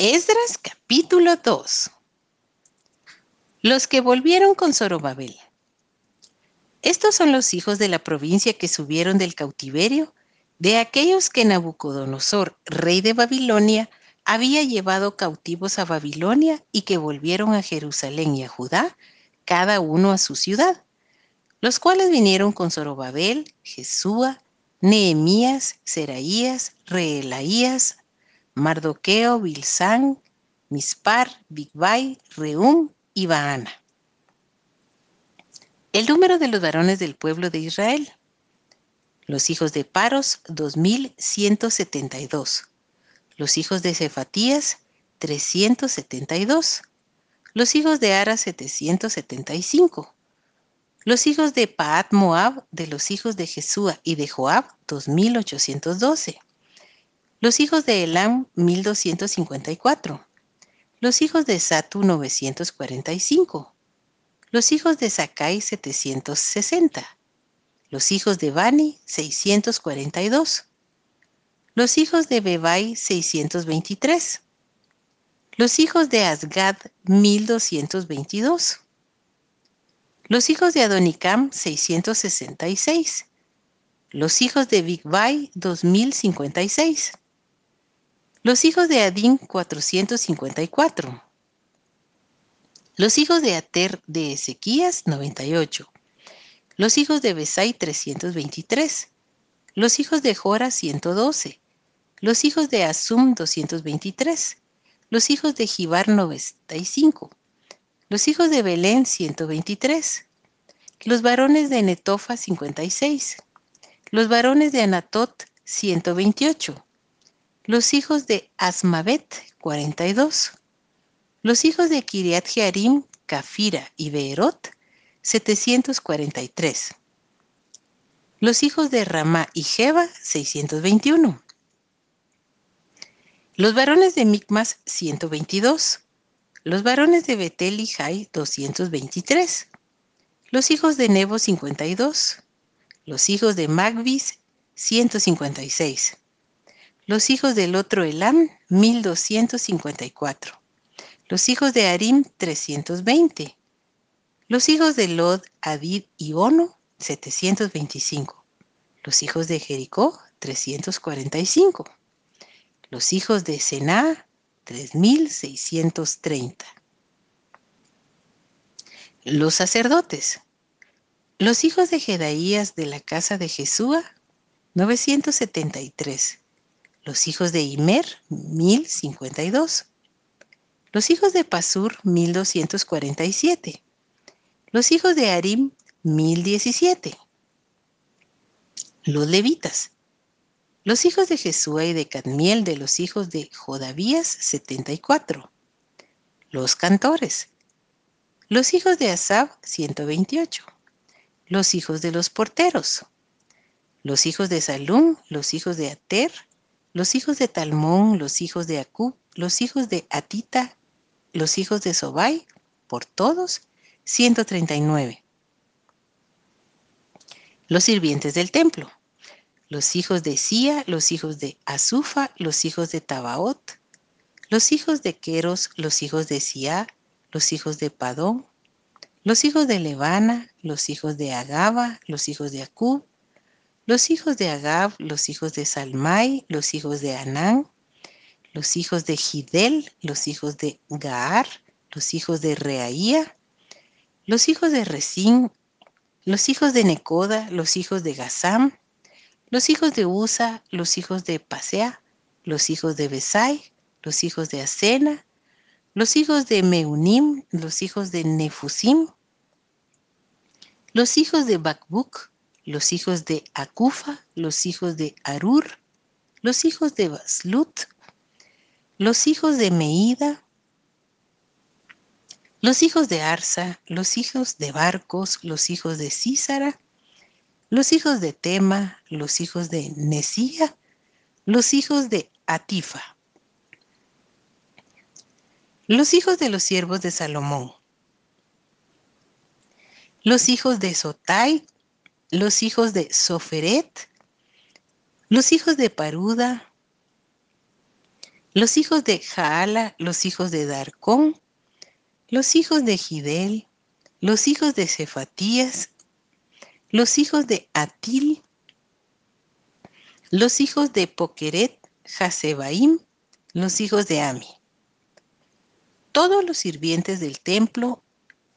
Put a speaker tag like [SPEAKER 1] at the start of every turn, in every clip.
[SPEAKER 1] Esdras capítulo 2 Los que volvieron con Zorobabel. Estos son los hijos de la provincia que subieron del cautiverio, de aquellos que Nabucodonosor, rey de Babilonia, había llevado cautivos a Babilonia y que volvieron a Jerusalén y a Judá, cada uno a su ciudad, los cuales vinieron con Zorobabel, Jesúa, Nehemías, Seraías, Reelaías, Mardoqueo, Bilsán, Mispar, Bigbai, Reum y Baana. El número de los varones del pueblo de Israel. Los hijos de Paros, 2172. Los hijos de Cefatías, 372. Los hijos de Ara, 775. Los hijos de Paat Moab, de los hijos de Jesúa y de Joab, 2812. Los hijos de Elam, 1254. Los hijos de Satu, 945. Los hijos de Sakai, 760. Los hijos de Bani, 642. Los hijos de Bebai, 623. Los hijos de Asgad, 1222. Los hijos de Adonicam, 666. Los hijos de Bigbai, 2056. Los hijos de Adín, 454. Los hijos de Ater de Ezequías, 98. Los hijos de Besai, 323. Los hijos de Jora, 112. Los hijos de Asum, 223. Los hijos de Jibar, 95. Los hijos de Belén, 123. Los varones de Netofa, 56. Los varones de Anatot, 128 los hijos de Asmavet, 42. Los hijos de Kiriat Jearim, Cafira y Beerot, 743. Los hijos de Ramá y Jeba, 621. Los varones de Micmas, 122. Los varones de Betel y Jai, 223. Los hijos de Nebo, 52. Los hijos de Magbis, 156. Los hijos del otro Elam, 1254. Los hijos de Arim, 320. Los hijos de Lod, Adid y Ono, 725. Los hijos de Jericó, 345. Los hijos de Sená, 3630. Los sacerdotes. Los hijos de Jedaías de la casa de Jesúa, 973. Los hijos de Imer, 1052. Los hijos de Pasur, 1247. Los hijos de Arim, 1017. Los levitas. Los hijos de Jesúa y de Cadmiel de los hijos de Jodavías, 74. Los cantores. Los hijos de Asab, 128. Los hijos de los porteros. Los hijos de Salum, los hijos de Ater, los hijos de Talmón, los hijos de Acub, los hijos de Atita, los hijos de Sobai, por todos, 139. Los sirvientes del templo, los hijos de Sia, los hijos de Azufa, los hijos de Tabaot, los hijos de Queros, los hijos de Sia, los hijos de Padón, los hijos de Levana, los hijos de Agaba, los hijos de Acub, los hijos de Agab, los hijos de Salmai, los hijos de Anán, los hijos de Gidel, los hijos de Gaar, los hijos de Reaía, los hijos de Resín, los hijos de Necoda, los hijos de Gazam, los hijos de Usa, los hijos de Pasea, los hijos de Besai, los hijos de Asena, los hijos de Meunim, los hijos de Nefusim, los hijos de Bakbuk, los hijos de Akufa, los hijos de Arur, los hijos de Baslut, los hijos de Meida, los hijos de Arsa, los hijos de Barcos, los hijos de Císara, los hijos de Tema, los hijos de Nesía, los hijos de Atifa, los hijos de los siervos de Salomón, los hijos de Sotai, los hijos de Soferet, los hijos de Paruda, Los hijos de Jaala, los hijos de Darcón, los hijos de Gidel, los hijos de Cefatías, los hijos de Atil, los hijos de Pokeret, Hasebaim, los hijos de Ami. Todos los sirvientes del templo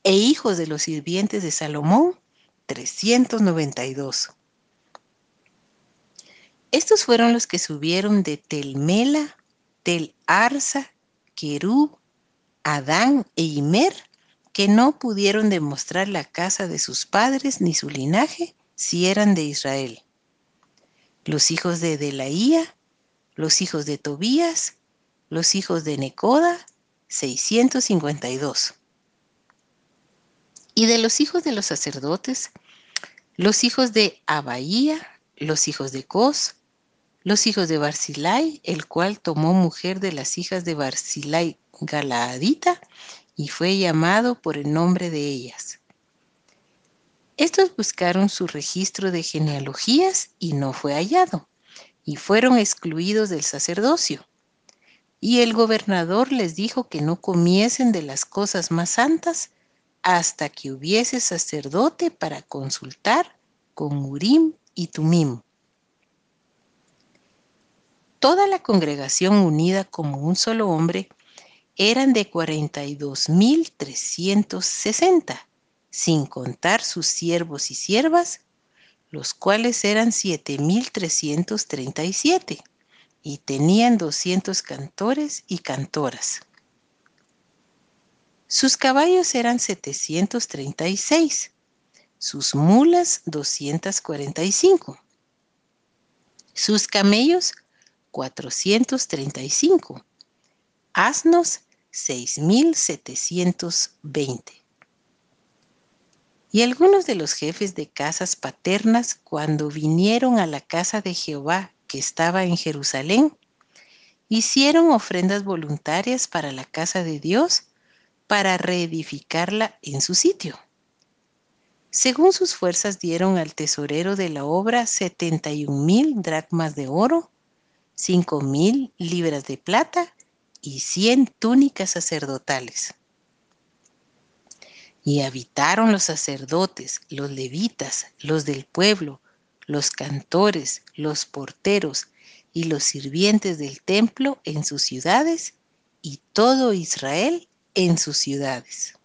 [SPEAKER 1] e hijos de los sirvientes de Salomón, 392. Estos fueron los que subieron de Telmela, Tel Arsa, Kerub, Adán e Imer, que no pudieron demostrar la casa de sus padres ni su linaje si eran de Israel. Los hijos de Delaía, los hijos de Tobías, los hijos de Necoda, 652. Y de los hijos de los sacerdotes, los hijos de Abaía, los hijos de Cos, los hijos de Barzilai, el cual tomó mujer de las hijas de Barzilai Galaadita y fue llamado por el nombre de ellas. Estos buscaron su registro de genealogías y no fue hallado, y fueron excluidos del sacerdocio. Y el gobernador les dijo que no comiesen de las cosas más santas hasta que hubiese sacerdote para consultar con Urim y Tumim. Toda la congregación unida como un solo hombre eran de 42.360, sin contar sus siervos y siervas, los cuales eran 7.337 y tenían 200 cantores y cantoras. Sus caballos eran 736, sus mulas 245, sus camellos 435, asnos 6720. Y algunos de los jefes de casas paternas, cuando vinieron a la casa de Jehová que estaba en Jerusalén, hicieron ofrendas voluntarias para la casa de Dios para reedificarla en su sitio. Según sus fuerzas dieron al tesorero de la obra 71 mil dracmas de oro, 5 mil libras de plata y 100 túnicas sacerdotales. Y habitaron los sacerdotes, los levitas, los del pueblo, los cantores, los porteros y los sirvientes del templo en sus ciudades y todo Israel en sus ciudades.